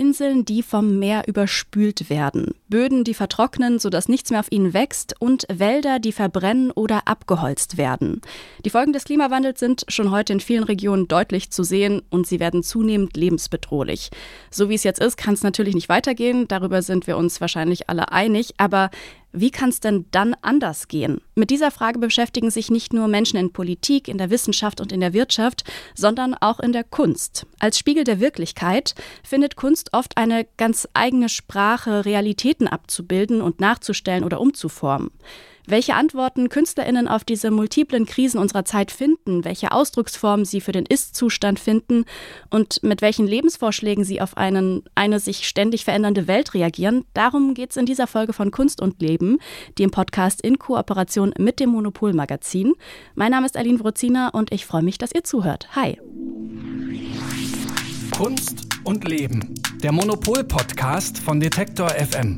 Inseln, die vom Meer überspült werden. Böden, die vertrocknen, sodass nichts mehr auf ihnen wächst und Wälder, die verbrennen oder abgeholzt werden. Die Folgen des Klimawandels sind schon heute in vielen Regionen deutlich zu sehen und sie werden zunehmend lebensbedrohlich. So wie es jetzt ist, kann es natürlich nicht weitergehen, darüber sind wir uns wahrscheinlich alle einig, aber wie kann es denn dann anders gehen? Mit dieser Frage beschäftigen sich nicht nur Menschen in Politik, in der Wissenschaft und in der Wirtschaft, sondern auch in der Kunst. Als Spiegel der Wirklichkeit findet Kunst oft eine ganz eigene Sprache, Realitäten abzubilden und nachzustellen oder umzuformen. Welche Antworten KünstlerInnen auf diese multiplen Krisen unserer Zeit finden, welche Ausdrucksformen sie für den Ist-Zustand finden und mit welchen Lebensvorschlägen sie auf einen, eine sich ständig verändernde Welt reagieren, darum geht es in dieser Folge von Kunst und Leben, dem Podcast in Kooperation mit dem Monopol-Magazin. Mein Name ist Aline Wrozina und ich freue mich, dass ihr zuhört. Hi. Kunst und Leben, der Monopol-Podcast von Detektor FM.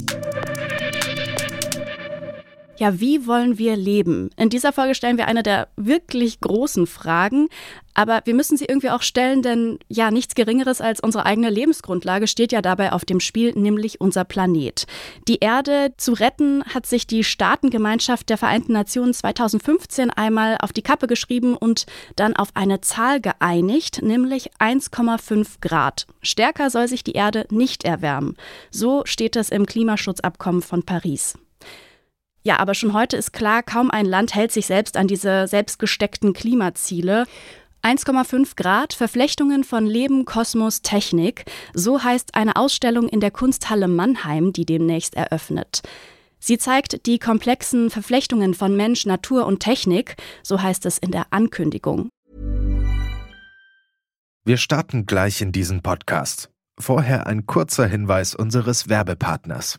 Ja, wie wollen wir leben? In dieser Folge stellen wir eine der wirklich großen Fragen, aber wir müssen sie irgendwie auch stellen, denn ja, nichts Geringeres als unsere eigene Lebensgrundlage steht ja dabei auf dem Spiel, nämlich unser Planet. Die Erde zu retten hat sich die Staatengemeinschaft der Vereinten Nationen 2015 einmal auf die Kappe geschrieben und dann auf eine Zahl geeinigt, nämlich 1,5 Grad. Stärker soll sich die Erde nicht erwärmen. So steht es im Klimaschutzabkommen von Paris. Ja, aber schon heute ist klar, kaum ein Land hält sich selbst an diese selbstgesteckten Klimaziele. 1,5 Grad, Verflechtungen von Leben, Kosmos, Technik. So heißt eine Ausstellung in der Kunsthalle Mannheim, die demnächst eröffnet. Sie zeigt die komplexen Verflechtungen von Mensch, Natur und Technik, so heißt es in der Ankündigung. Wir starten gleich in diesen Podcast. Vorher ein kurzer Hinweis unseres Werbepartners.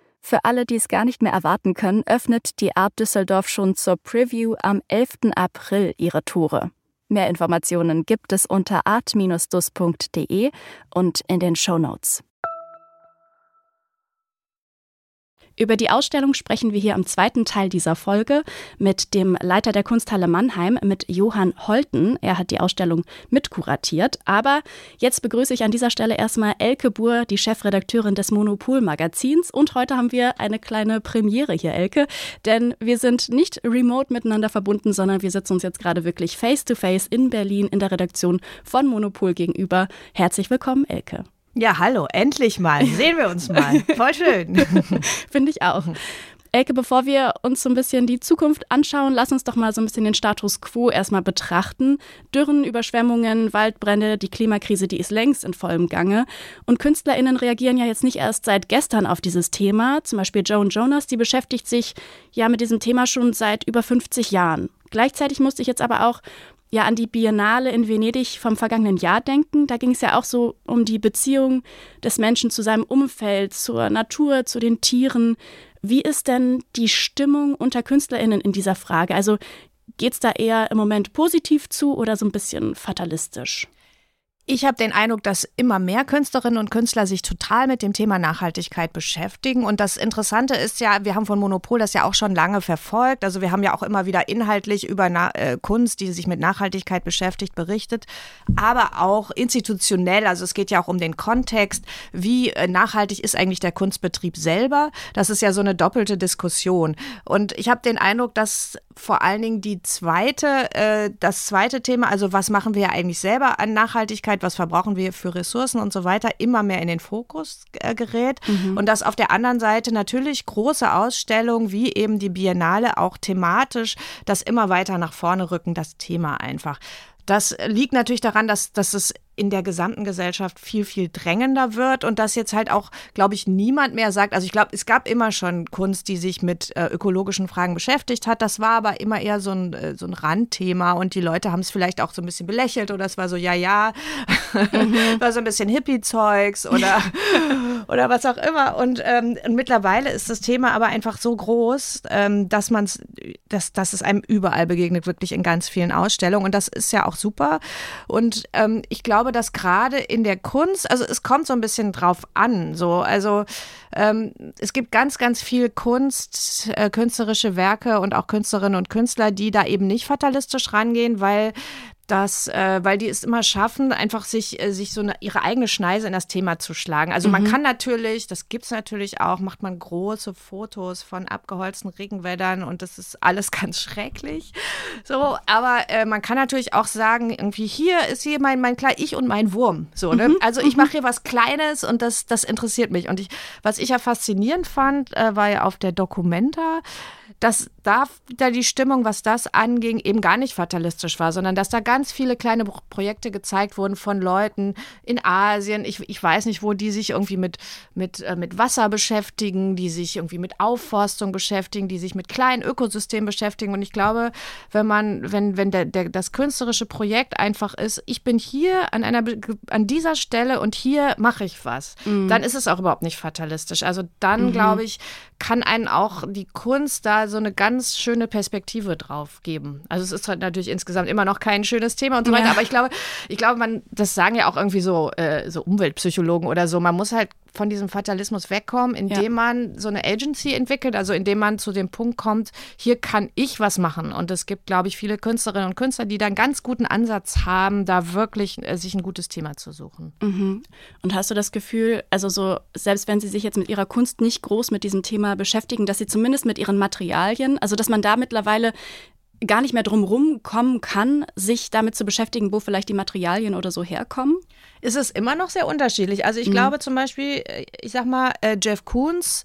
Für alle, die es gar nicht mehr erwarten können, öffnet die Art Düsseldorf schon zur Preview am 11. April ihre Tore. Mehr Informationen gibt es unter art-dus.de und in den Show Notes. Über die Ausstellung sprechen wir hier im zweiten Teil dieser Folge mit dem Leiter der Kunsthalle Mannheim, mit Johann Holten. Er hat die Ausstellung mitkuratiert. Aber jetzt begrüße ich an dieser Stelle erstmal Elke Buhr, die Chefredakteurin des Monopol-Magazins. Und heute haben wir eine kleine Premiere hier, Elke, denn wir sind nicht remote miteinander verbunden, sondern wir sitzen uns jetzt gerade wirklich face-to-face -face in Berlin in der Redaktion von Monopol gegenüber. Herzlich willkommen, Elke. Ja, hallo, endlich mal. Sehen wir uns mal. Voll schön. Finde ich auch. Elke, bevor wir uns so ein bisschen die Zukunft anschauen, lass uns doch mal so ein bisschen den Status quo erstmal betrachten. Dürren, Überschwemmungen, Waldbrände, die Klimakrise, die ist längst in vollem Gange. Und KünstlerInnen reagieren ja jetzt nicht erst seit gestern auf dieses Thema. Zum Beispiel Joan Jonas, die beschäftigt sich ja mit diesem Thema schon seit über 50 Jahren. Gleichzeitig musste ich jetzt aber auch ja an die Biennale in Venedig vom vergangenen Jahr denken. Da ging es ja auch so um die Beziehung des Menschen zu seinem Umfeld, zur Natur, zu den Tieren. Wie ist denn die Stimmung unter KünstlerInnen in dieser Frage? Also geht es da eher im Moment positiv zu oder so ein bisschen fatalistisch? Ich habe den Eindruck, dass immer mehr Künstlerinnen und Künstler sich total mit dem Thema Nachhaltigkeit beschäftigen. Und das Interessante ist ja, wir haben von Monopol das ja auch schon lange verfolgt. Also wir haben ja auch immer wieder inhaltlich über Na äh, Kunst, die sich mit Nachhaltigkeit beschäftigt, berichtet. Aber auch institutionell, also es geht ja auch um den Kontext, wie äh, nachhaltig ist eigentlich der Kunstbetrieb selber. Das ist ja so eine doppelte Diskussion. Und ich habe den Eindruck, dass vor allen Dingen die zweite, äh, das zweite Thema, also was machen wir eigentlich selber an Nachhaltigkeit, was verbrauchen wir für Ressourcen und so weiter, immer mehr in den Fokus äh, gerät. Mhm. Und dass auf der anderen Seite natürlich große Ausstellungen wie eben die Biennale auch thematisch das immer weiter nach vorne rücken, das Thema einfach. Das liegt natürlich daran, dass, dass es in der gesamten Gesellschaft viel, viel drängender wird und dass jetzt halt auch, glaube ich, niemand mehr sagt, also ich glaube, es gab immer schon Kunst, die sich mit äh, ökologischen Fragen beschäftigt hat. Das war aber immer eher so ein, äh, so ein Randthema und die Leute haben es vielleicht auch so ein bisschen belächelt oder es war so, ja, ja, mhm. war so ein bisschen Hippie-Zeugs oder, oder was auch immer. Und, ähm, und, mittlerweile ist das Thema aber einfach so groß, ähm, dass man es, dass, dass es einem überall begegnet, wirklich in ganz vielen Ausstellungen. Und das ist ja auch super. Und ähm, ich glaube, glaube, dass gerade in der Kunst, also es kommt so ein bisschen drauf an, so, also ähm, es gibt ganz, ganz viel Kunst, äh, künstlerische Werke und auch Künstlerinnen und Künstler, die da eben nicht fatalistisch rangehen, weil dass, äh, weil die es immer schaffen, einfach sich, äh, sich so eine, ihre eigene Schneise in das Thema zu schlagen. Also mhm. man kann natürlich, das gibt es natürlich auch, macht man große Fotos von abgeholzten Regenwäldern und das ist alles ganz schrecklich. So, aber äh, man kann natürlich auch sagen, irgendwie hier ist hier mein, mein klein Ich und mein Wurm. So, ne? Mhm. Also ich mhm. mache hier was Kleines und das, das interessiert mich. Und ich, was ich ja faszinierend fand, äh, war ja auf der Documenta, dass da wieder die Stimmung, was das anging, eben gar nicht fatalistisch war, sondern dass da ganz viele kleine Projekte gezeigt wurden von Leuten in Asien. Ich, ich weiß nicht, wo die sich irgendwie mit, mit, äh, mit Wasser beschäftigen, die sich irgendwie mit Aufforstung beschäftigen, die sich mit kleinen Ökosystemen beschäftigen. Und ich glaube, wenn man, wenn, wenn der, der, das künstlerische Projekt einfach ist, ich bin hier an einer an dieser Stelle und hier mache ich was, mhm. dann ist es auch überhaupt nicht fatalistisch. Also dann, mhm. glaube ich, kann einen auch die Kunst da so eine ganz schöne Perspektive drauf geben. Also es ist halt natürlich insgesamt immer noch kein schönes Thema und so weiter, ja. aber ich glaube, ich glaube, man, das sagen ja auch irgendwie so, äh, so Umweltpsychologen oder so, man muss halt von diesem Fatalismus wegkommen, indem ja. man so eine Agency entwickelt, also indem man zu dem Punkt kommt, hier kann ich was machen. Und es gibt, glaube ich, viele Künstlerinnen und Künstler, die da einen ganz guten Ansatz haben, da wirklich äh, sich ein gutes Thema zu suchen. Mhm. Und hast du das Gefühl, also so, selbst wenn sie sich jetzt mit ihrer Kunst nicht groß mit diesem Thema beschäftigen, dass sie zumindest mit ihren Materialien, also dass man da mittlerweile gar nicht mehr drum kommen kann, sich damit zu beschäftigen, wo vielleicht die Materialien oder so herkommen? Ist es immer noch sehr unterschiedlich. Also ich mhm. glaube zum Beispiel, äh, ich sag mal, äh, Jeff Koons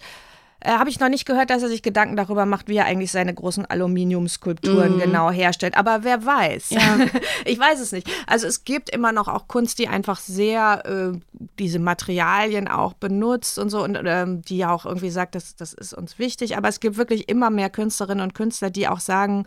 äh, habe ich noch nicht gehört, dass er sich Gedanken darüber macht, wie er eigentlich seine großen Aluminiumskulpturen mm. genau herstellt. Aber wer weiß? Ja. ich weiß es nicht. Also es gibt immer noch auch Kunst, die einfach sehr äh, diese Materialien auch benutzt und so und ähm, die auch irgendwie sagt, das, das ist uns wichtig. Aber es gibt wirklich immer mehr Künstlerinnen und Künstler, die auch sagen,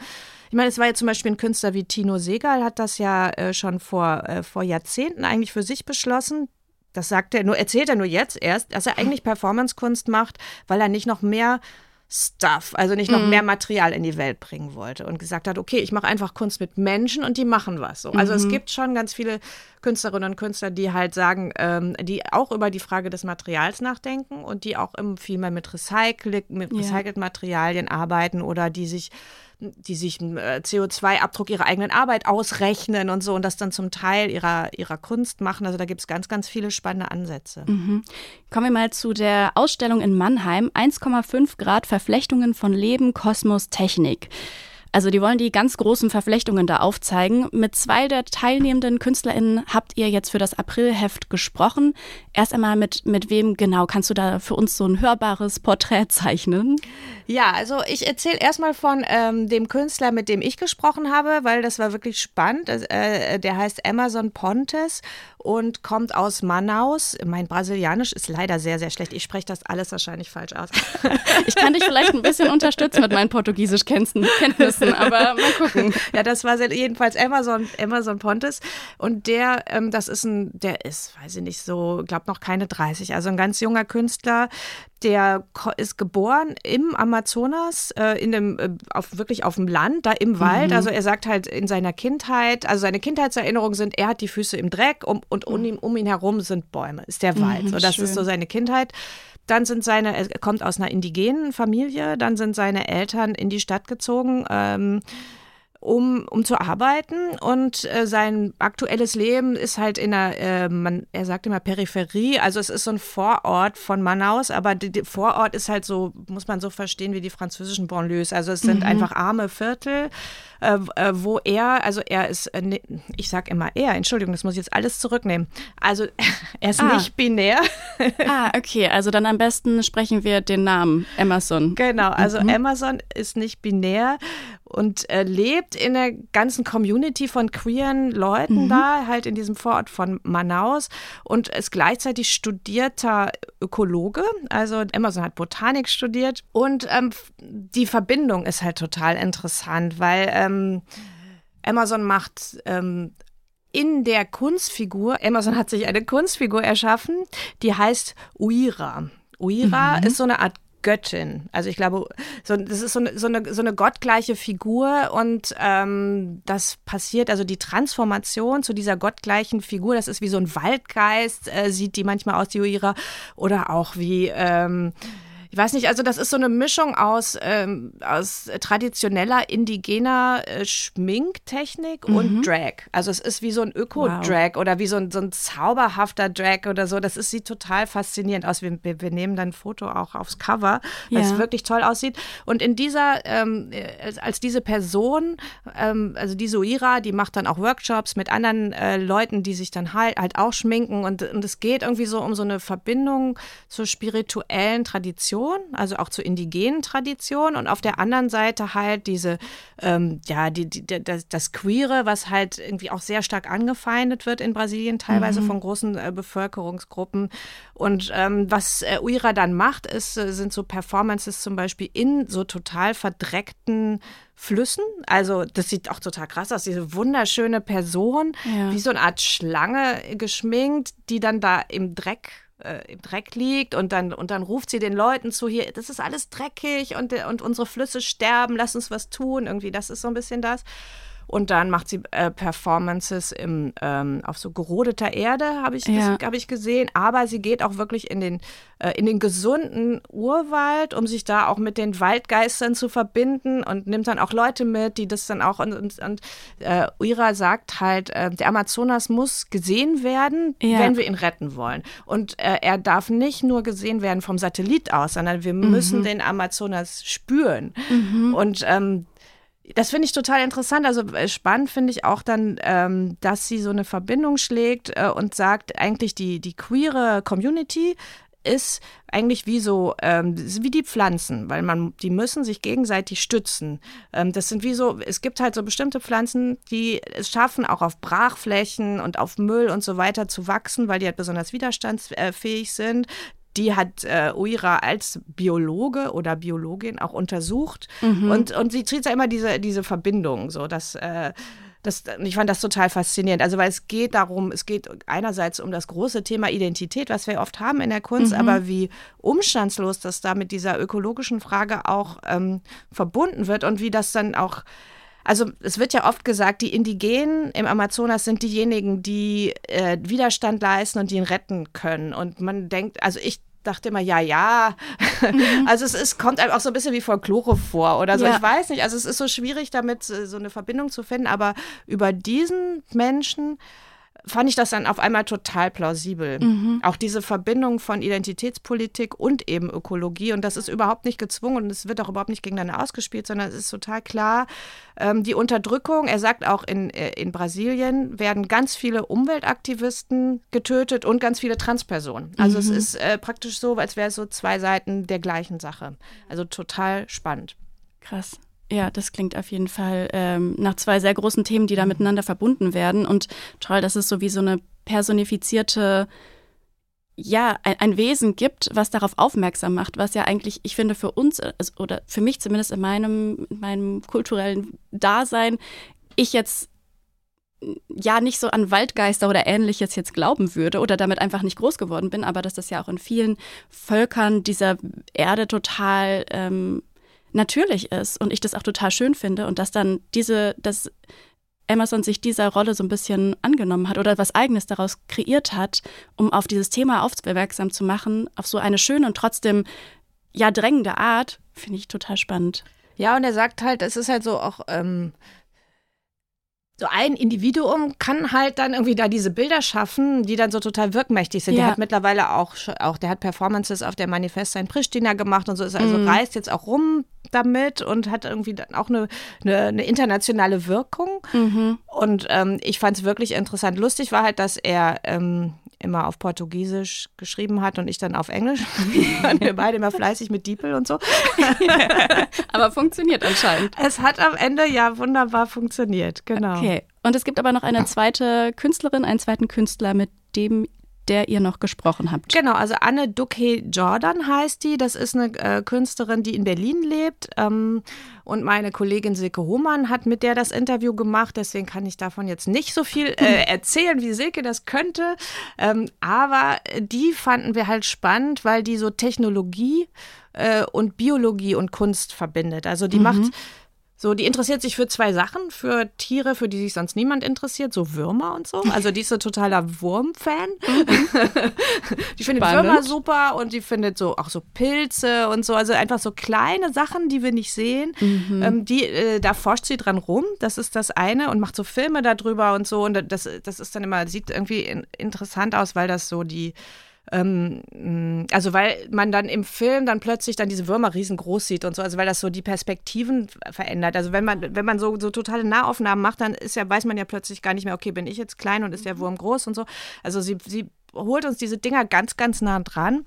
ich meine, es war ja zum Beispiel ein Künstler wie Tino Segal, hat das ja äh, schon vor, äh, vor Jahrzehnten eigentlich für sich beschlossen. Das sagt er nur, erzählt er nur jetzt erst, dass er eigentlich Performancekunst macht, weil er nicht noch mehr Stuff, also nicht noch mhm. mehr Material in die Welt bringen wollte und gesagt hat, okay, ich mache einfach Kunst mit Menschen und die machen was. So. Also mhm. es gibt schon ganz viele Künstlerinnen und Künstler, die halt sagen, ähm, die auch über die Frage des Materials nachdenken und die auch viel mehr mit, Recycle, mit recycelten Materialien arbeiten oder die sich die sich äh, CO2-Abdruck ihrer eigenen Arbeit ausrechnen und so und das dann zum Teil ihrer, ihrer Kunst machen. Also da gibt es ganz, ganz viele spannende Ansätze. Mhm. Kommen wir mal zu der Ausstellung in Mannheim. 1,5 Grad Verflechtungen von Leben, Kosmos, Technik. Also die wollen die ganz großen Verflechtungen da aufzeigen. Mit zwei der teilnehmenden KünstlerInnen habt ihr jetzt für das Aprilheft gesprochen. Erst einmal mit, mit wem genau kannst du da für uns so ein hörbares Porträt zeichnen? Ja, also ich erzähle erstmal von ähm, dem Künstler, mit dem ich gesprochen habe, weil das war wirklich spannend. Äh, der heißt Amazon Pontes und kommt aus Manaus. Mein Brasilianisch ist leider sehr, sehr schlecht. Ich spreche das alles wahrscheinlich falsch aus. ich kann dich vielleicht ein bisschen unterstützen mit meinen Portugiesisch-Kenntnissen, aber mal gucken. Ja, das war jedenfalls Amazon, Amazon Pontes. Und der, ähm, das ist ein, der ist, weiß ich nicht, so, glaube noch keine 30, also ein ganz junger Künstler, der ist geboren im Amazonas, äh, in dem, äh, auf, wirklich auf dem Land, da im Wald. Mhm. Also er sagt halt in seiner Kindheit, also seine Kindheitserinnerungen sind, er hat die Füße im Dreck um, und um, ihn, um ihn herum sind Bäume, ist der Wald. Mhm, so, das schön. ist so seine Kindheit. Dann sind seine, er kommt aus einer indigenen Familie, dann sind seine Eltern in die Stadt gezogen. Ähm, um, um zu arbeiten. Und äh, sein aktuelles Leben ist halt in der, äh, man, er sagt immer Peripherie, also es ist so ein Vorort von Manaus, aber der Vorort ist halt so, muss man so verstehen wie die französischen Banlieues. Also es sind mhm. einfach arme Viertel äh, äh, wo er, also er ist, äh, ne, ich sag immer er, Entschuldigung, das muss ich jetzt alles zurücknehmen. Also er ist ah. nicht binär. ah, okay, also dann am besten sprechen wir den Namen Emerson. Genau, also mhm. Emerson ist nicht binär und äh, lebt in der ganzen Community von queeren Leuten mhm. da, halt in diesem Vorort von Manaus und ist gleichzeitig studierter Ökologe. Also Emerson hat Botanik studiert und ähm, die Verbindung ist halt total interessant, weil ähm, Amazon macht ähm, in der Kunstfigur, Amazon hat sich eine Kunstfigur erschaffen, die heißt Uira. Uira mhm. ist so eine Art Göttin. Also ich glaube, so, das ist so eine, so, eine, so eine gottgleiche Figur und ähm, das passiert, also die Transformation zu dieser gottgleichen Figur, das ist wie so ein Waldgeist, äh, sieht die manchmal aus, die Uira, oder auch wie ähm, ich weiß nicht, also das ist so eine Mischung aus, ähm, aus traditioneller indigener äh, Schminktechnik mhm. und Drag. Also es ist wie so ein Öko-Drag wow. oder wie so ein, so ein zauberhafter Drag oder so. Das ist, sieht total faszinierend aus. Wir, wir nehmen dann ein Foto auch aufs Cover, weil ja. es wirklich toll aussieht. Und in dieser, ähm, als, als, diese Person, ähm, also die Soira, die macht dann auch Workshops mit anderen äh, Leuten, die sich dann halt, halt auch schminken. Und, und es geht irgendwie so um so eine Verbindung zur spirituellen Tradition Tradition, also auch zur indigenen Tradition und auf der anderen Seite halt diese, ähm, ja, die, die, das, das, Queere, was halt irgendwie auch sehr stark angefeindet wird in Brasilien, teilweise mhm. von großen äh, Bevölkerungsgruppen. Und ähm, was äh, Uira dann macht, ist, äh, sind so Performances zum Beispiel in so total verdreckten Flüssen. Also das sieht auch total krass aus. Diese wunderschöne Person, ja. wie so eine Art Schlange geschminkt, die dann da im Dreck äh, im Dreck liegt und dann, und dann ruft sie den Leuten zu, hier, das ist alles dreckig und, und unsere Flüsse sterben, lass uns was tun. Irgendwie, das ist so ein bisschen das. Und dann macht sie äh, Performances im, ähm, auf so gerodeter Erde, habe ich, ja. hab ich gesehen. Aber sie geht auch wirklich in den, äh, in den gesunden Urwald, um sich da auch mit den Waldgeistern zu verbinden und nimmt dann auch Leute mit, die das dann auch. Und, und, und äh, Uira sagt halt, äh, der Amazonas muss gesehen werden, ja. wenn wir ihn retten wollen. Und äh, er darf nicht nur gesehen werden vom Satellit aus, sondern wir mhm. müssen den Amazonas spüren. Mhm. Und ähm, das finde ich total interessant. Also äh, spannend finde ich auch dann, ähm, dass sie so eine Verbindung schlägt äh, und sagt, eigentlich die, die queere Community ist eigentlich wie so, ähm, wie die Pflanzen, weil man, die müssen sich gegenseitig stützen. Ähm, das sind wie so, es gibt halt so bestimmte Pflanzen, die es schaffen, auch auf Brachflächen und auf Müll und so weiter zu wachsen, weil die halt besonders widerstandsfähig sind die hat äh, Uira als Biologe oder Biologin auch untersucht. Mhm. Und, und sie tritt ja immer diese, diese Verbindung, so dass. Äh, das, ich fand das total faszinierend. Also, weil es geht darum, es geht einerseits um das große Thema Identität, was wir oft haben in der Kunst, mhm. aber wie umstandslos das da mit dieser ökologischen Frage auch ähm, verbunden wird und wie das dann auch also es wird ja oft gesagt, die Indigenen im Amazonas sind diejenigen, die äh, Widerstand leisten und die ihn retten können. Und man denkt, also ich dachte immer, ja, ja. Mhm. Also es ist, kommt einem auch so ein bisschen wie Folklore vor oder so. Ja. Ich weiß nicht. Also es ist so schwierig, damit äh, so eine Verbindung zu finden. Aber über diesen Menschen fand ich das dann auf einmal total plausibel. Mhm. Auch diese Verbindung von Identitätspolitik und eben Ökologie. Und das ist überhaupt nicht gezwungen und es wird auch überhaupt nicht gegeneinander ausgespielt, sondern es ist total klar, ähm, die Unterdrückung, er sagt auch in, äh, in Brasilien werden ganz viele Umweltaktivisten getötet und ganz viele Transpersonen. Also mhm. es ist äh, praktisch so, als wäre es so zwei Seiten der gleichen Sache. Also total spannend. Krass. Ja, das klingt auf jeden Fall ähm, nach zwei sehr großen Themen, die da mhm. miteinander verbunden werden. Und toll, dass es so wie so eine personifizierte, ja, ein, ein, Wesen gibt, was darauf aufmerksam macht, was ja eigentlich, ich finde, für uns also, oder für mich zumindest in meinem, in meinem kulturellen Dasein, ich jetzt ja nicht so an Waldgeister oder ähnliches jetzt glauben würde oder damit einfach nicht groß geworden bin, aber dass das ja auch in vielen Völkern dieser Erde total ähm, natürlich ist und ich das auch total schön finde und dass dann diese, dass Amazon sich dieser Rolle so ein bisschen angenommen hat oder was Eigenes daraus kreiert hat, um auf dieses Thema aufmerksam zu machen, auf so eine schöne und trotzdem ja drängende Art, finde ich total spannend. Ja, und er sagt halt, es ist halt so auch ähm, so ein Individuum kann halt dann irgendwie da diese Bilder schaffen, die dann so total wirkmächtig sind. Ja. Der hat mittlerweile auch, auch, der hat Performances auf der Manifest in Pristina gemacht und so ist also Mhm. reist jetzt auch rum damit und hat irgendwie dann auch eine, eine, eine internationale Wirkung. Mhm. Und ähm, ich fand es wirklich interessant. Lustig war halt, dass er ähm, immer auf Portugiesisch geschrieben hat und ich dann auf Englisch. und wir beide immer fleißig mit Diepel und so. Aber funktioniert anscheinend. Es hat am Ende ja wunderbar funktioniert, genau. Okay. Und es gibt aber noch eine zweite Künstlerin, einen zweiten Künstler, mit dem der ihr noch gesprochen habt. Genau, also Anne Duque Jordan heißt die. Das ist eine äh, Künstlerin, die in Berlin lebt. Ähm, und meine Kollegin Silke Hohmann hat mit der das Interview gemacht. Deswegen kann ich davon jetzt nicht so viel äh, erzählen, wie Silke das könnte. Ähm, aber die fanden wir halt spannend, weil die so Technologie äh, und Biologie und Kunst verbindet. Also die macht so, die interessiert sich für zwei Sachen, für Tiere, für die sich sonst niemand interessiert, so Würmer und so. Also die ist so totaler Wurmfan. die findet Spannend. Würmer super und die findet so auch so Pilze und so. Also einfach so kleine Sachen, die wir nicht sehen. Ähm, die, äh, da forscht sie dran rum. Das ist das eine und macht so Filme darüber und so. Und das, das ist dann immer, sieht irgendwie in, interessant aus, weil das so die ähm, mh, also weil man dann im Film dann plötzlich dann diese Würmer riesengroß sieht und so, also weil das so die Perspektiven verändert. Also wenn man, wenn man so, so totale Nahaufnahmen macht, dann ist ja, weiß man ja plötzlich gar nicht mehr, okay, bin ich jetzt klein und ist der Wurm groß und so. Also sie, sie holt uns diese Dinger ganz, ganz nah dran.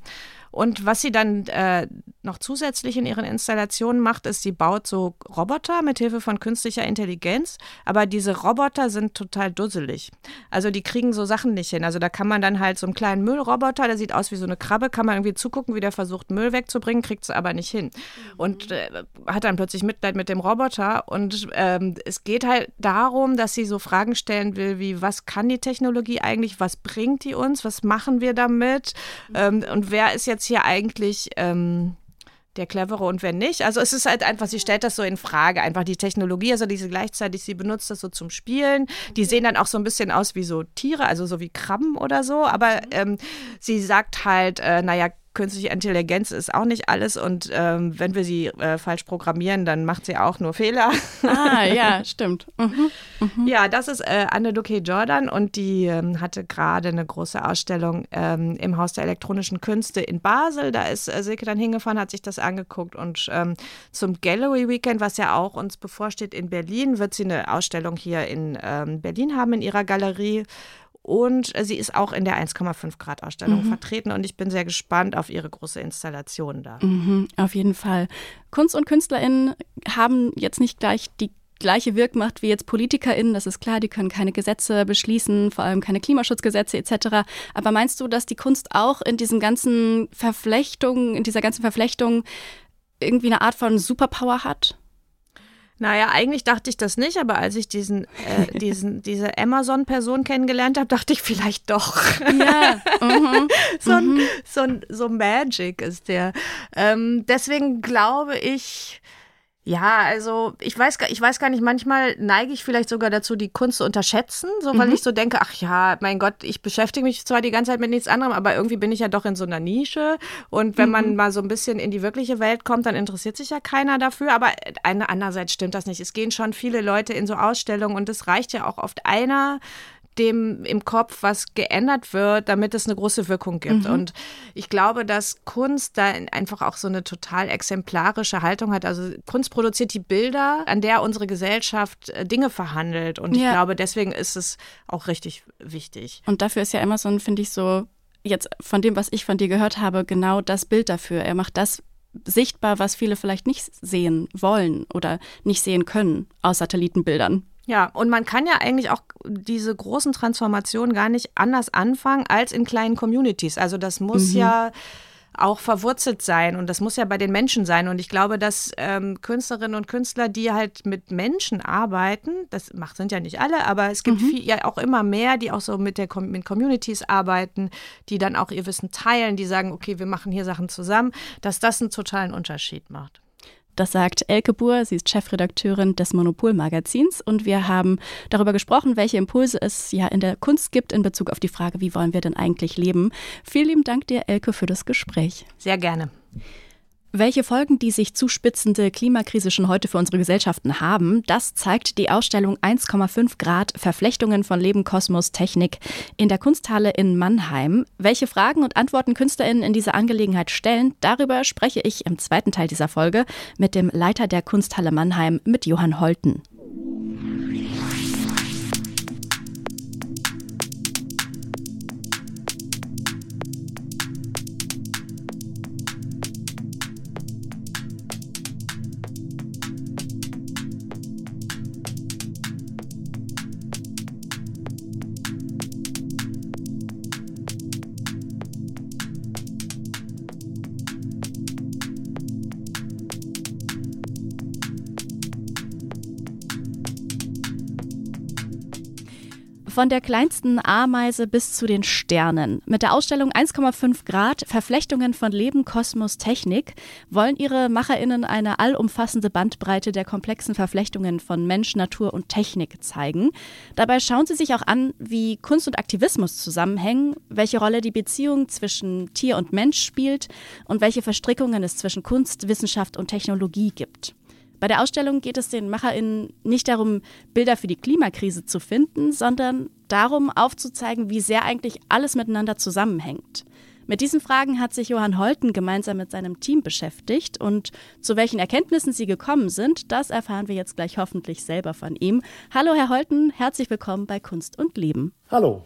Und was sie dann äh, noch zusätzlich in ihren Installationen macht, ist, sie baut so Roboter mit Hilfe von künstlicher Intelligenz. Aber diese Roboter sind total dusselig. Also die kriegen so Sachen nicht hin. Also da kann man dann halt so einen kleinen Müllroboter, der sieht aus wie so eine Krabbe, kann man irgendwie zugucken, wie der versucht, Müll wegzubringen, kriegt es aber nicht hin. Und äh, hat dann plötzlich Mitleid mit dem Roboter. Und ähm, es geht halt darum, dass sie so Fragen stellen will, wie was kann die Technologie eigentlich, was bringt die uns, was machen wir damit ähm, und wer ist jetzt hier eigentlich ähm, der Clevere und wer nicht. Also es ist halt einfach, sie stellt das so in Frage, einfach die Technologie, also diese gleichzeitig, sie benutzt das so zum Spielen. Die sehen dann auch so ein bisschen aus wie so Tiere, also so wie Krabben oder so, aber ähm, sie sagt halt, äh, naja, künstliche Intelligenz ist auch nicht alles und ähm, wenn wir sie äh, falsch programmieren, dann macht sie auch nur Fehler. Ah, ja, stimmt. Mhm. Ja, das ist äh, Anne Duque Jordan und die ähm, hatte gerade eine große Ausstellung ähm, im Haus der elektronischen Künste in Basel. Da ist äh, Silke dann hingefahren, hat sich das angeguckt und ähm, zum Gallery Weekend, was ja auch uns bevorsteht in Berlin, wird sie eine Ausstellung hier in ähm, Berlin haben in ihrer Galerie. Und äh, sie ist auch in der 1,5 Grad Ausstellung vertreten und ich bin sehr gespannt auf ihre große Installation da. Mhm, auf jeden Fall. Kunst- und KünstlerInnen haben jetzt nicht gleich die gleiche Wirkmacht wie jetzt PolitikerInnen, das ist klar, die können keine Gesetze beschließen, vor allem keine Klimaschutzgesetze etc. Aber meinst du, dass die Kunst auch in diesen ganzen Verflechtungen, in dieser ganzen Verflechtung irgendwie eine Art von Superpower hat? Naja, eigentlich dachte ich das nicht, aber als ich diesen, äh, diesen, diese Amazon-Person kennengelernt habe, dachte ich vielleicht doch. Ja. Mhm. so, ein, so, ein, so Magic ist der. Ähm, deswegen glaube ich, ja, also ich weiß, gar- ich weiß gar nicht, manchmal neige ich vielleicht sogar dazu, die Kunst zu unterschätzen, so weil ich so denke, ach ja, mein Gott, ich beschäftige mich zwar die ganze Zeit mit nichts anderem, aber irgendwie bin ich ja doch in so einer Nische. Und wenn man mal so ein bisschen in die wirkliche Welt kommt, dann interessiert sich ja keiner dafür. Aber andererseits stimmt das nicht. Es gehen schon viele Leute in so Ausstellungen und es reicht ja auch oft einer, dem im Kopf was geändert wird, damit es eine große Wirkung gibt. Und ich glaube, dass Kunst da einfach auch so eine total exemplarische Haltung hat. Also Kunst produziert die Bilder, an der unsere Gesellschaft äh, Dinge verhandelt. Und ich Ja. glaube, deswegen ist es auch richtig wichtig. Und dafür ist ja Amazon, finde ich, so, jetzt von dem, was ich von dir gehört habe, genau das Bild dafür. Er macht das sichtbar, was viele vielleicht nicht sehen wollen oder nicht sehen können aus Satellitenbildern. Ja, und man kann ja eigentlich auch diese großen Transformationen gar nicht anders anfangen als in kleinen Communities. Also das muss ja auch verwurzelt sein und das muss ja bei den Menschen sein. Und ich glaube, dass ähm, Künstlerinnen und Künstler, die halt mit Menschen arbeiten, das macht, sind ja nicht alle, aber es gibt viel, ja auch immer mehr, die auch so mit, der, mit Communities arbeiten, die dann auch ihr Wissen teilen, die sagen, okay, wir machen hier Sachen zusammen, dass das einen totalen Unterschied macht. Das sagt Elke Buhr, sie ist Chefredakteurin des Monopol-Magazins und wir haben darüber gesprochen, welche Impulse es ja in der Kunst gibt in Bezug auf die Frage, wie wollen wir denn eigentlich leben. Vielen lieben Dank dir, Elke, für das Gespräch. Sehr gerne. Welche Folgen die sich zuspitzende Klimakrise schon heute für unsere Gesellschaften haben, das zeigt die Ausstellung 1,5 Grad Verflechtungen von Leben, Kosmos, Technik in der Kunsthalle in Mannheim. Welche Fragen und Antworten KünstlerInnen in dieser Angelegenheit stellen, darüber spreche ich im zweiten Teil dieser Folge mit dem Leiter der Kunsthalle Mannheim, mit Johann Holten. Von der kleinsten Ameise bis zu den Sternen. Mit der Ausstellung 1,5 Grad Verflechtungen von Leben, Kosmos, Technik wollen ihre MacherInnen eine allumfassende Bandbreite der komplexen Verflechtungen von Mensch, Natur und Technik zeigen. Dabei schauen sie sich auch an, wie Kunst und Aktivismus zusammenhängen, welche Rolle die Beziehung zwischen Tier und Mensch spielt und welche Verstrickungen es zwischen Kunst, Wissenschaft und Technologie gibt. Bei der Ausstellung geht es den MacherInnen nicht darum, Bilder für die Klimakrise zu finden, sondern darum, aufzuzeigen, wie sehr eigentlich alles miteinander zusammenhängt. Mit diesen Fragen hat sich Johann Holten gemeinsam mit seinem Team beschäftigt und zu welchen Erkenntnissen sie gekommen sind, das erfahren wir jetzt gleich hoffentlich selber von ihm. Hallo Herr Holten, herzlich willkommen bei Kunst und Leben. Hallo.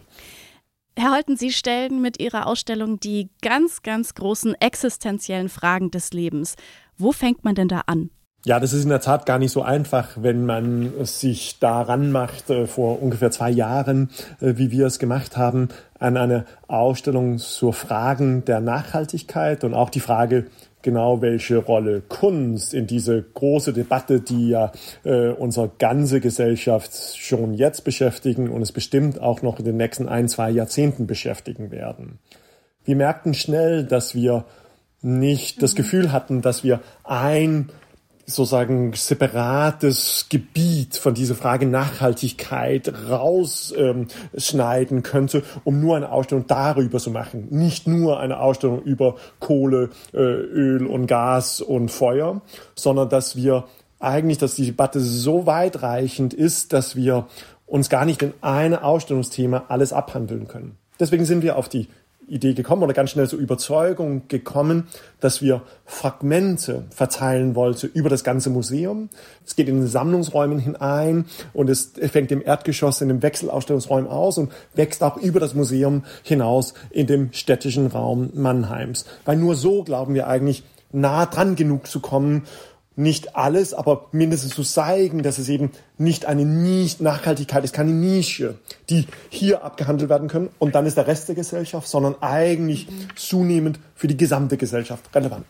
Herr Holten, Sie stellen mit Ihrer Ausstellung die ganz, ganz großen existenziellen Fragen des Lebens. Wo fängt man denn da an? Ja, das ist in der Tat gar nicht so einfach, wenn man sich daran macht, äh, vor ungefähr zwei Jahren, äh, wie wir es gemacht haben, an eine Ausstellung zur Fragen der Nachhaltigkeit und auch die Frage, genau welche Rolle Kunst in diese große Debatte, die ja äh, unsere ganze Gesellschaft schon jetzt beschäftigen und es bestimmt auch noch in den nächsten ein, zwei Jahrzehnten beschäftigen werden. Wir merkten schnell, dass wir nicht das Gefühl hatten, dass wir ein sozusagen separates Gebiet von dieser Frage Nachhaltigkeit rausschneiden ähm, könnte, um nur eine Ausstellung darüber zu machen. Nicht nur eine Ausstellung über Kohle, äh, Öl und Gas und Feuer, sondern dass wir eigentlich, dass die Debatte so weitreichend ist, dass wir uns gar nicht in eine Ausstellungsthema alles abhandeln können. Deswegen sind wir auf die Idee gekommen oder ganz schnell zur Überzeugung gekommen, dass wir Fragmente verteilen wollten über das ganze Museum. Es geht in den Sammlungsräumen hinein und es fängt im Erdgeschoss in den Wechselausstellungsräumen aus und wächst auch über das Museum hinaus in dem städtischen Raum Mannheims. Weil nur so glauben wir eigentlich nah dran genug zu kommen, nicht alles, aber mindestens zu zeigen, dass es eben nicht eine Nische, Nachhaltigkeit ist keine Nische, die hier abgehandelt werden können und dann ist der Rest der Gesellschaft, sondern eigentlich zunehmend für die gesamte Gesellschaft relevant.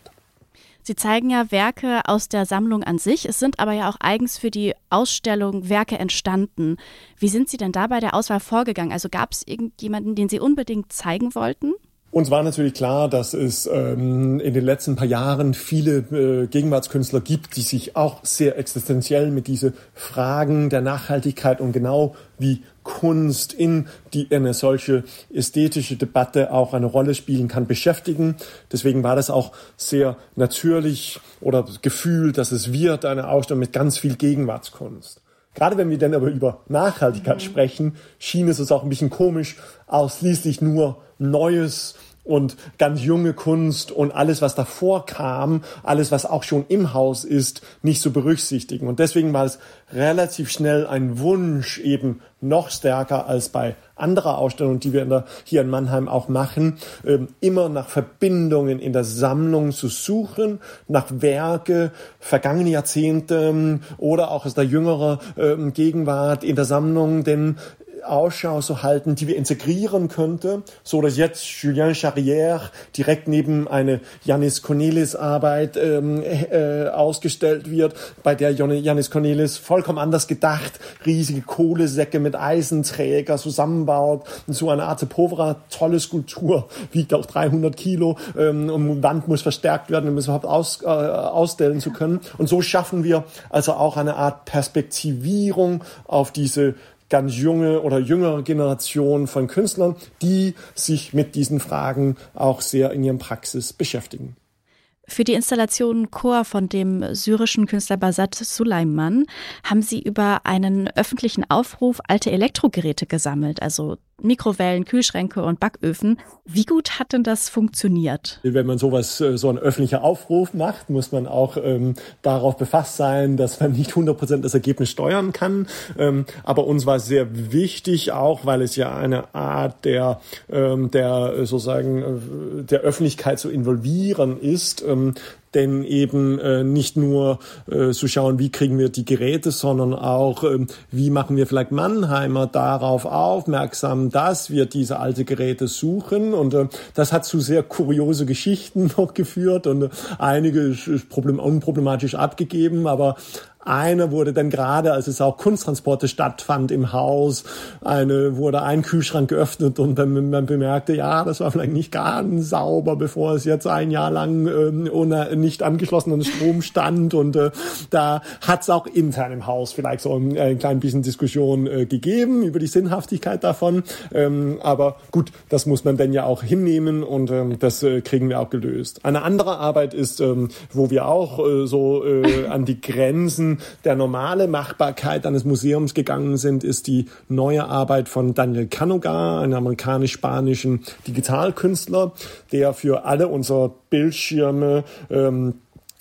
Sie zeigen ja Werke aus der Sammlung an sich. Es sind aber ja auch eigens für die Ausstellung Werke entstanden. Wie sind Sie denn da bei der Auswahl vorgegangen? Also gab es irgendjemanden, den Sie unbedingt zeigen wollten? Uns war natürlich klar, dass es ähm, in den letzten paar Jahren viele äh, Gegenwartskünstler gibt, die sich auch sehr existenziell mit diese Fragen der Nachhaltigkeit und genau wie Kunst in die eine solche ästhetische Debatte auch eine Rolle spielen kann, beschäftigen. Deswegen war das auch sehr natürlich oder gefühlt, dass es wird eine Ausstellung mit ganz viel Gegenwartskunst. Gerade wenn wir dann aber über Nachhaltigkeit mhm. sprechen, schien es uns auch ein bisschen komisch, ausschließlich nur Neues und ganz junge Kunst und alles, was davor kam, alles, was auch schon im Haus ist, nicht zu berücksichtigen. Und deswegen war es relativ schnell ein Wunsch, eben noch stärker als bei anderer Ausstellungen, die wir in der, hier in Mannheim auch machen, ähm, immer nach Verbindungen in der Sammlung zu suchen, nach Werke vergangene Jahrzehnte ähm, oder auch aus der jüngeren ähm, Gegenwart in der Sammlung, denn Ausschau zu halten, die wir integrieren könnte, so dass jetzt Julien Charrière direkt neben eine Janis Cornelis Arbeit ähm, äh, ausgestellt wird, bei der Janis Cornelis vollkommen anders gedacht riesige Kohlesäcke mit Eisenträger zusammenbaut und so eine Arte Povera tolle Skulptur wiegt auch 300 Kilo ähm, und Wand muss verstärkt werden, um es überhaupt aus, äh, ausstellen zu können. Und so schaffen wir also auch eine Art Perspektivierung auf diese ganz junge oder jüngere Generation von Künstlern, die sich mit diesen Fragen auch sehr in ihren Praxis beschäftigen. Für die Installation Chor von dem syrischen Künstler Basat Suleiman haben Sie über einen öffentlichen Aufruf alte Elektrogeräte gesammelt, also Mikrowellen, Kühlschränke und Backöfen. Wie gut hat denn das funktioniert? Wenn man sowas, äh, so ein öffentlicher Aufruf macht, muss man auch ähm, darauf befasst sein, dass man nicht 100 Prozent das Ergebnis steuern kann. Ähm, aber uns war sehr wichtig, auch weil es ja eine Art der, ähm, der äh, sozusagen äh, der Öffentlichkeit zu involvieren ist, ähm, denn eben äh, nicht nur äh, zu schauen, wie kriegen wir die Geräte, sondern auch, ähm, wie machen wir vielleicht Mannheimer darauf aufmerksam, dass wir diese alte Geräte suchen. Und äh, das hat zu sehr kuriose Geschichten noch geführt und äh, einige problem unproblematisch abgegeben, aber eine wurde dann gerade, als es auch Kunsttransporte stattfand im Haus, eine wurde ein Kühlschrank geöffnet und dann man bemerkte, ja, das war vielleicht nicht ganz sauber, bevor es jetzt ein Jahr lang ähm, ohne nicht angeschlossenen Strom stand und äh, da hat es auch intern im Haus vielleicht so ein, ein klein bisschen Diskussion äh, gegeben über die Sinnhaftigkeit davon, ähm, aber gut, das muss man dann ja auch hinnehmen und ähm, das äh, kriegen wir auch gelöst. Eine andere Arbeit ist, ähm, wo wir auch äh, so äh, an die Grenzen der normale Machbarkeit eines Museums gegangen sind, ist die neue Arbeit von Daniel Canoga, einem amerikanisch-spanischen Digitalkünstler, der für alle unsere Bildschirme ähm,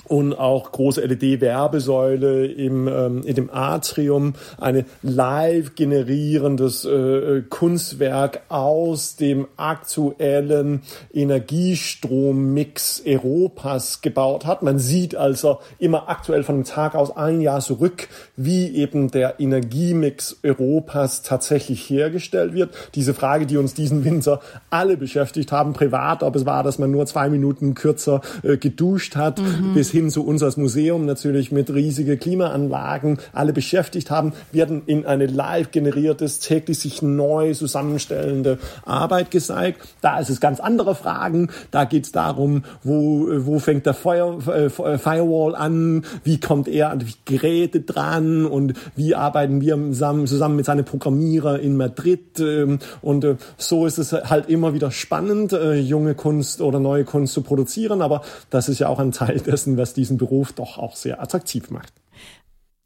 und auch große LED-Werbesäule im ähm, in dem Atrium, eine live generierendes äh, Kunstwerk aus dem aktuellen Energiestrommix Europas gebaut hat. Man sieht also immer aktuell von dem Tag aus ein Jahr zurück, wie eben der Energiemix Europas tatsächlich hergestellt wird. Diese Frage, die uns diesen Winter alle beschäftigt haben, privat, ob es war, dass man nur zwei Minuten kürzer äh, geduscht hat, mhm. bis hin zu uns als Museum natürlich mit riesigen Klimaanlagen alle beschäftigt haben, werden in eine live generiertes, täglich sich neu zusammenstellende Arbeit gezeigt. Da ist es ganz andere Fragen. Da geht es darum, wo, wo fängt der Feuer, äh, Firewall an, wie kommt er an die Geräte dran und wie arbeiten wir zusammen, zusammen mit seinen Programmierer in Madrid. Ähm, und äh, so ist es halt immer wieder spannend, äh, junge Kunst oder neue Kunst zu produzieren. Aber das ist ja auch ein Teil dessen, was diesen Beruf doch auch sehr attraktiv macht.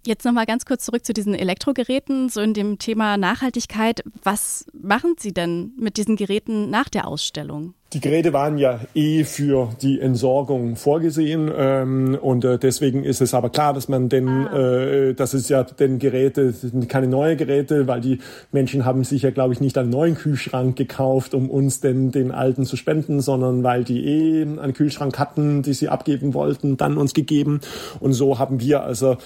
Jetzt nochmal ganz kurz zurück zu diesen Elektrogeräten, so in dem Thema Nachhaltigkeit. Was machen Sie denn mit diesen Geräten nach der Ausstellung? Die Geräte waren ja eh für die Entsorgung vorgesehen ähm, und äh, deswegen ist es aber klar, dass man denn, ah. äh, das ist ja denn Geräte, sind keine neue Geräte, weil die Menschen haben sich ja, glaube ich, nicht einen neuen Kühlschrank gekauft, um uns denn den alten zu spenden, sondern weil die eh einen Kühlschrank hatten, die sie abgeben wollten, dann uns gegeben und so haben wir also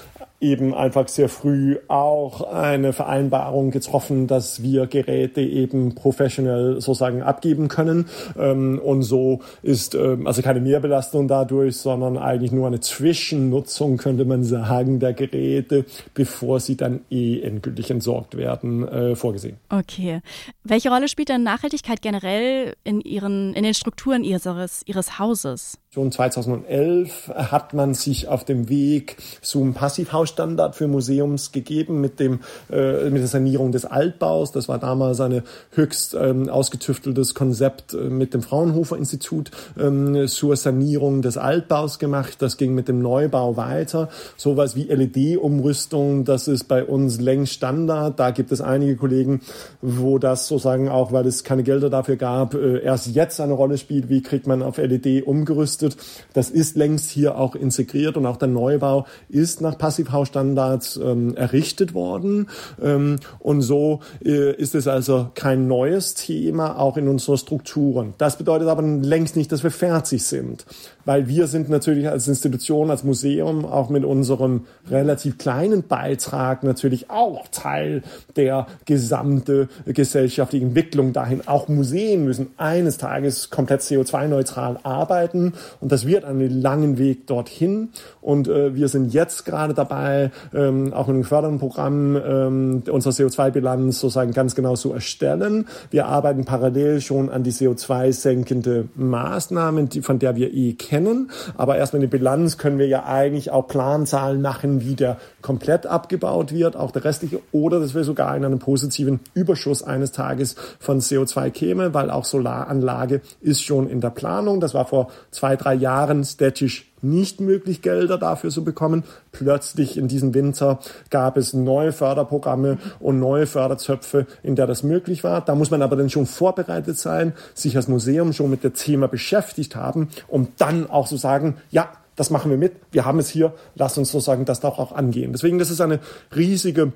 eben einfach sehr früh auch eine Vereinbarung getroffen, dass wir Geräte eben professionell sozusagen abgeben können. Ähm, und so ist ähm, also keine Mehrbelastung dadurch, sondern eigentlich nur eine Zwischennutzung, könnte man sagen, der Geräte, bevor sie dann eh endgültig entsorgt werden, äh, vorgesehen. Okay. Welche Rolle spielt dann Nachhaltigkeit generell in, ihren, in den Strukturen ihres, ihres Hauses? Schon 2011 hat man sich auf dem Weg zum Passivhausstandard für Museums gegeben mit dem äh, mit der Sanierung des Altbaus. Das war damals ein höchst ähm, ausgetüfteltes Konzept äh, mit dem Fraunhofer Institut ähm, zur Sanierung des Altbaus gemacht. Das ging mit dem Neubau weiter. Sowas wie LED-Umrüstung, das ist bei uns längst Standard. Da gibt es einige Kollegen, wo das sozusagen auch, weil es keine Gelder dafür gab, äh, erst jetzt eine Rolle spielt. Wie kriegt man auf LED umgerüstet? Gerüstet. Das ist längst hier auch integriert und auch der Neubau ist nach Passivhausstandards ähm, errichtet worden. Ähm, und so äh, ist es also kein neues Thema, auch in unseren Strukturen. Das bedeutet aber längst nicht, dass wir fertig sind, weil wir sind natürlich als Institution, als Museum auch mit unserem relativ kleinen Beitrag natürlich auch Teil der gesamten gesellschaftlichen Entwicklung dahin. Auch Museen müssen eines Tages komplett CO2-neutral arbeiten und das wird einen langen Weg dorthin. Und äh, wir sind jetzt gerade dabei, ähm, auch in einem fördernden Programm ähm, unsere CO2-Bilanz sozusagen ganz genau zu erstellen. Wir arbeiten parallel schon an die CO2-senkende Maßnahmen, die, von der wir eh kennen. Aber erst mit der Bilanz können wir ja eigentlich auch Planzahlen machen, wie der komplett abgebaut wird, auch der restliche, oder dass wir sogar in einem positiven Überschuss eines Tages von CO2 kämen, weil auch Solaranlage ist schon in der Planung. Das war vor zwei, drei Jahren statisch nicht möglich, Gelder dafür zu bekommen. Plötzlich in diesem Winter gab es neue Förderprogramme und neue Förderzöpfe, in der das möglich war. Da muss man aber dann schon vorbereitet sein, sich als Museum schon mit dem Thema beschäftigt haben, um dann auch zu so sagen, ja, das machen wir mit, wir haben es hier, lass uns sozusagen das doch auch angehen. Deswegen, das ist eine riesige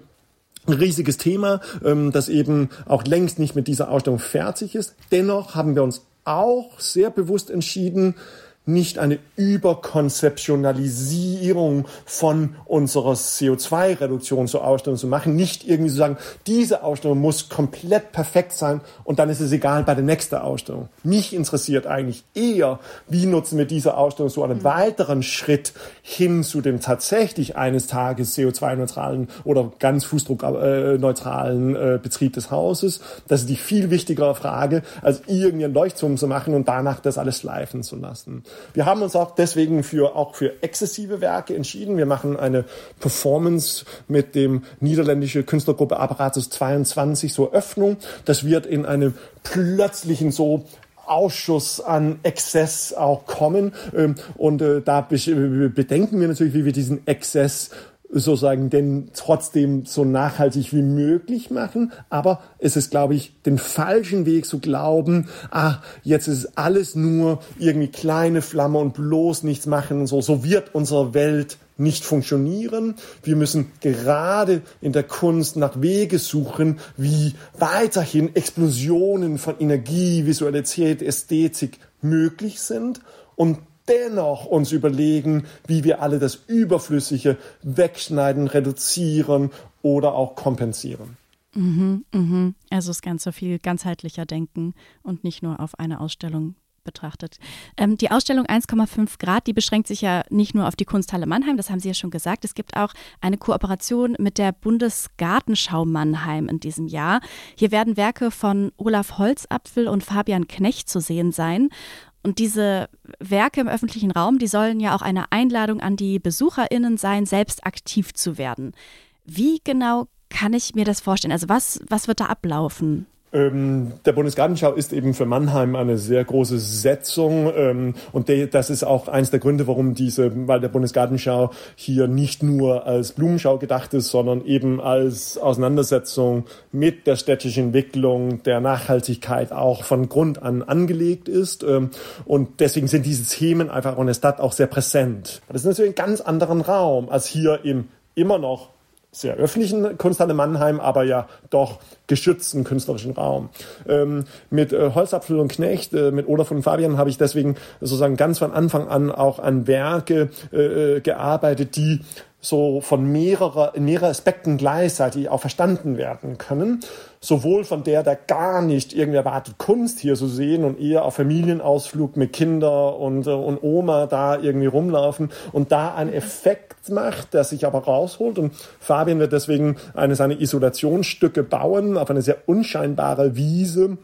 ein riesiges Thema, ähm, das eben auch längst nicht mit dieser Ausstellung fertig ist. Dennoch haben wir uns auch sehr bewusst entschieden, nicht eine Überkonzeptionalisierung von unserer CO2-Reduktion zur Ausstellung zu machen, nicht irgendwie zu sagen, diese Ausstellung muss komplett perfekt sein und dann ist es egal bei der nächsten Ausstellung. Mich interessiert eigentlich eher, wie nutzen wir diese Ausstellung so einen mhm. weiteren Schritt hin zu dem tatsächlich eines Tages CO2-neutralen oder ganz fußdruckneutralen äh, Betrieb des Hauses. Das ist die viel wichtigere Frage, als irgendeinen Leuchtturm zu machen und danach das alles schleifen zu lassen. Wir haben uns auch deswegen für, auch für exzessive Werke entschieden. Wir machen eine Performance mit dem niederländischen Künstlergruppe Apparatus 22 so Öffnung. Das wird in einem plötzlichen so Ausschuss an Exzess auch kommen. Ähm, und äh, da bedenken wir natürlich, wie wir diesen Exzess sozusagen denn trotzdem so nachhaltig wie möglich machen. Aber es ist, glaube ich, den falschen Weg zu glauben, ah, jetzt ist alles nur irgendwie kleine Flamme und bloß nichts machen und so. So wird unsere Welt nicht funktionieren. Wir müssen gerade in der Kunst nach Wege suchen, wie weiterhin Explosionen von Energie, Visualität, Ästhetik möglich sind. Und dennoch uns überlegen, wie wir alle das Überflüssige wegschneiden, reduzieren oder auch kompensieren. Mhm, mhm. Also das Ganze viel ganzheitlicher denken und nicht nur auf eine Ausstellung betrachtet. Ähm, die Ausstellung 1,5 Grad, die beschränkt sich ja nicht nur auf die Kunsthalle Mannheim, das haben Sie ja schon gesagt. Es gibt auch eine Kooperation mit der Bundesgartenschau Mannheim in diesem Jahr. Hier werden Werke von Olaf Holzapfel und Fabian Knecht zu sehen sein. Und diese Werke im öffentlichen Raum, die sollen ja auch eine Einladung an die BesucherInnen sein, selbst aktiv zu werden. Wie genau kann ich mir das vorstellen? Also was, was wird da ablaufen? Ähm, der Bundesgartenschau ist eben für Mannheim eine sehr große Setzung ähm, und de, das ist auch eins der Gründe, warum diese, weil der Bundesgartenschau hier nicht nur als Blumenschau gedacht ist, sondern eben als Auseinandersetzung mit der städtischen Entwicklung, der Nachhaltigkeit auch von Grund an angelegt ist ähm, und deswegen sind diese Themen einfach in der Stadt auch sehr präsent. Das ist natürlich ein ganz anderen Raum als hier im immer noch sehr öffentlichen Kunsthalle Mannheim, aber ja doch geschützten künstlerischen Raum. Ähm, mit äh, Holzapfel und Knecht, äh, mit Olaf und Fabian habe ich deswegen sozusagen ganz von Anfang an auch an Werke äh, äh gearbeitet, die so von mehrerer, in mehreren Aspekten gleichzeitig auch verstanden werden können. Sowohl von der, der gar nicht irgendwie erwartet, Kunst hier zu sehen und eher auf Familienausflug mit Kinder und, äh, und Oma da irgendwie rumlaufen und da einen Effekt macht, der sich aber rausholt. Und Fabian wird deswegen eine seiner Isolationsstücke bauen auf eine sehr unscheinbare Wiese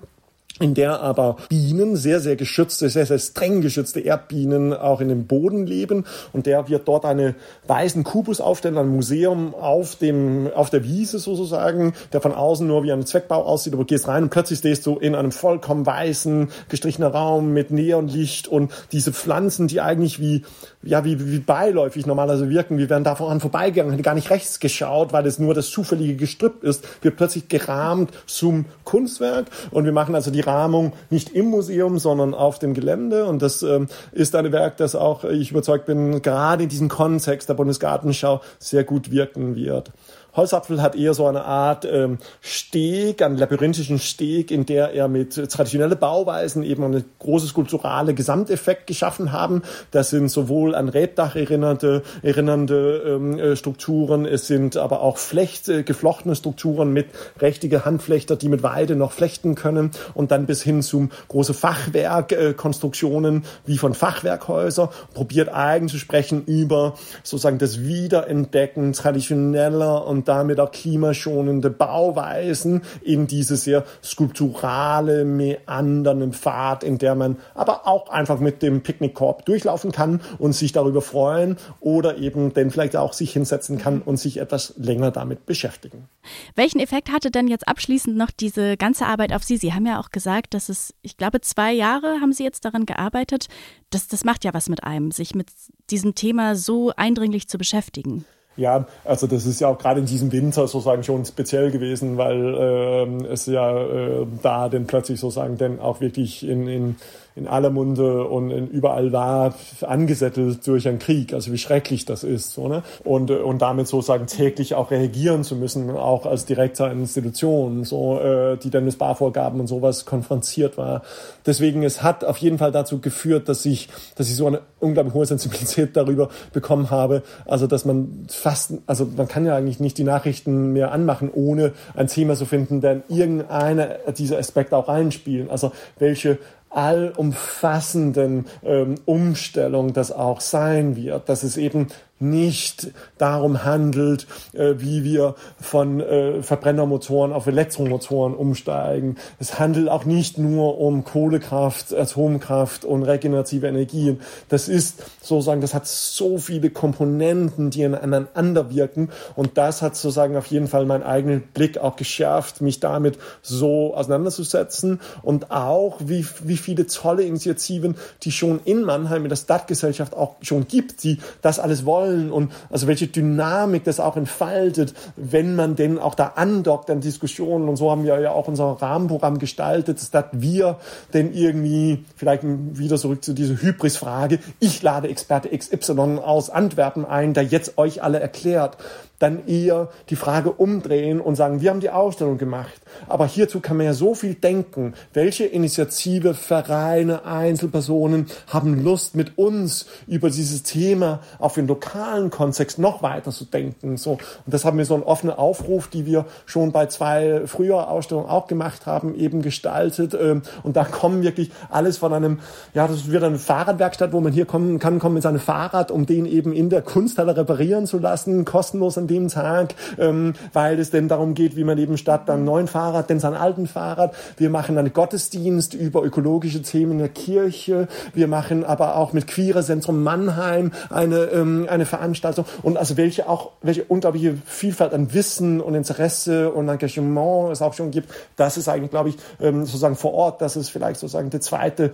in der aber Bienen, sehr, sehr geschützte, sehr, sehr streng geschützte Erdbienen auch in dem Boden leben. Und der wird dort eine weißen Kubus aufstellen, ein Museum auf dem, auf der Wiese sozusagen, der von außen nur wie ein Zweckbau aussieht, aber gehst rein und plötzlich stehst du in einem vollkommen weißen, gestrichenen Raum mit Neonlicht und diese Pflanzen, die eigentlich wie, ja, wie, wie beiläufig normalerweise wirken, wir werden davon vorbeigegangen, hätte gar nicht rechts geschaut, weil es nur das zufällige Gestrüpp ist, wird plötzlich gerahmt zum Kunstwerk und wir machen also die Rahmung nicht im Museum, sondern auf dem Gelände. Und das ähm, ist ein Werk, das auch, ich überzeugt bin, gerade in diesem Kontext der Bundesgartenschau sehr gut wirken wird. Holzapfel hat eher so eine Art ähm, Steg, einen labyrinthischen Steg, in der er mit traditionellen Bauweisen eben einen großes skulpturale Gesamteffekt geschaffen haben. Das sind sowohl an Rebdach erinnernde, erinnernde ähm, äh, Strukturen, es sind aber auch Flecht, äh, geflochtene Strukturen mit rechtige Handflechter, die mit Weide noch flechten können. Und dann bis hin zum große Fachwerkkonstruktionen äh, wie von Fachwerkhäuser. Probiert eigentlich zu sprechen über sozusagen das Wiederentdecken traditioneller und und damit auch klimaschonende Bauweisen in diese sehr skulpturale, meandernde Pfad, in der man aber auch einfach mit dem Picknickkorb durchlaufen kann und sich darüber freuen oder eben dann vielleicht auch sich hinsetzen kann und sich etwas länger damit beschäftigen. Welchen Effekt hatte denn jetzt abschließend noch diese ganze Arbeit auf Sie? Sie haben ja auch gesagt, dass es, ich glaube, zwei Jahre haben Sie jetzt daran gearbeitet. Das, das macht ja was mit einem, sich mit diesem Thema so eindringlich zu beschäftigen. Ja, also das ist ja auch gerade in diesem Winter sozusagen schon speziell gewesen, weil äh, es ja äh, da dann plötzlich sozusagen dann auch wirklich in, in in aller Munde und in überall war, angesettelt durch einen Krieg. Also wie schrecklich das ist. So, ne? und, und damit sozusagen täglich auch reagieren zu müssen, auch als Direktor einer Institution, so, äh, die dann mit Sparvorgaben und sowas konfrontiert war. Deswegen, es hat auf jeden Fall dazu geführt, dass ich, dass ich so eine unglaublich hohe Sensibilität darüber bekommen habe. Also, dass man fast, also man kann ja eigentlich nicht die Nachrichten mehr anmachen, ohne ein Thema zu finden, der in irgendeine dieser Aspekte auch reinspielen. Also, welche allumfassenden ähm, Umstellung das auch sein wird, dass es eben nicht darum handelt, äh, wie wir von äh, Verbrennermotoren auf Elektromotoren umsteigen. Es handelt auch nicht nur um Kohlekraft, Atomkraft und regenerative Energien. Das ist sozusagen, das hat so viele Komponenten, die aneinander wirken und das hat sozusagen auf jeden Fall meinen eigenen Blick auch geschärft, mich damit so auseinanderzusetzen und auch wie, wie viele tolle Initiativen, die schon in Mannheim in der Stadtgesellschaft auch schon gibt, die das alles wollen wollen und also welche Dynamik das auch entfaltet, wenn man denn auch da andockt an Diskussionen. Und so haben wir ja auch unser Rahmenprogramm gestaltet, dass wir denn irgendwie vielleicht wieder zurück zu dieser Hybris-Frage, ich lade Experte XY aus Antwerpen ein, der jetzt euch alle erklärt, dann eher die Frage umdrehen und sagen, wir haben die Ausstellung gemacht. Aber hierzu kann man ja so viel denken. Welche Initiative, Vereine, Einzelpersonen haben Lust, mit uns über dieses Thema auf den lokalen Kontext noch weiter zu denken? So. Und das haben wir so einen offenen Aufruf, die wir schon bei zwei früheren Ausstellungen auch gemacht haben, eben gestaltet. Ähm, und da kommen wirklich alles von einem, ja, das wird eine Fahrradwerkstatt, wo man hier kommen kann, kommen mit seinem Fahrrad, um den eben in der Kunsthalle reparieren zu lassen, kostenlos an dem Tag, ähm, weil es denn darum geht, wie man eben statt dann neuen Fahrrad, denn sein alten Fahrrad. Wir machen einen Gottesdienst über ökologische Themen in der Kirche. Wir machen aber auch mit Queere Zentrum Mannheim eine, ähm, eine Veranstaltung und also welche auch, welche unglaubliche Vielfalt an Wissen und Interesse und Engagement es auch schon gibt. Das ist eigentlich, glaube ich, ähm, sozusagen vor Ort, das ist vielleicht sozusagen die zweite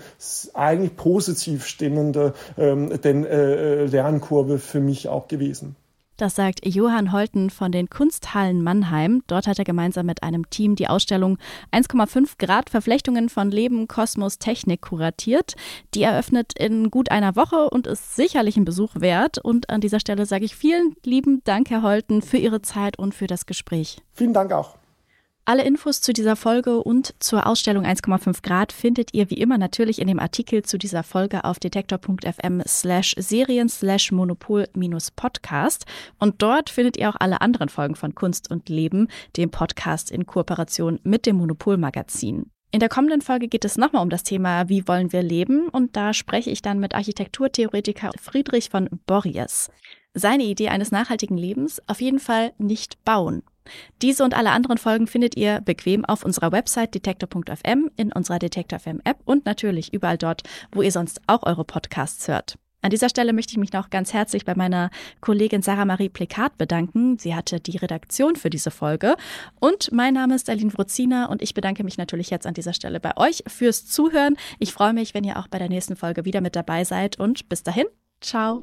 eigentlich positiv stimmende ähm, denn, äh, Lernkurve für mich auch gewesen. Das sagt Johann Holten von den Kunsthallen Mannheim. Dort hat er gemeinsam mit einem Team die Ausstellung 1,5 Grad Verflechtungen von Leben, Kosmos, Technik kuratiert. Die eröffnet in gut einer Woche und ist sicherlich ein Besuch wert. Und an dieser Stelle sage ich vielen lieben Dank, Herr Holten, für Ihre Zeit und für das Gespräch. Vielen Dank auch. Alle Infos zu dieser Folge und zur Ausstellung 1,5 Grad findet ihr wie immer natürlich in dem Artikel zu dieser Folge auf detektor.fm slash serien slash monopol minus podcast. Und dort findet ihr auch alle anderen Folgen von Kunst und Leben, dem Podcast in Kooperation mit dem Monopol Magazin. In der kommenden Folge geht es nochmal um das Thema Wie wollen wir leben? Und da spreche ich dann mit Architekturtheoretiker Friedrich von Borries. Seine Idee eines nachhaltigen Lebens auf jeden Fall nicht bauen. Diese und alle anderen Folgen findet ihr bequem auf unserer Website detektor.fm, in unserer Detektor FM App und natürlich überall dort, wo ihr sonst auch eure Podcasts hört. An dieser Stelle möchte ich mich noch ganz herzlich bei meiner Kollegin Sarah Marie Plekat bedanken. Sie hatte die Redaktion für diese Folge. Und mein Name ist Aline Wruzina und ich bedanke mich natürlich jetzt an dieser Stelle bei euch fürs Zuhören. Ich freue mich, wenn ihr auch bei der nächsten Folge wieder mit dabei seid und bis dahin, ciao.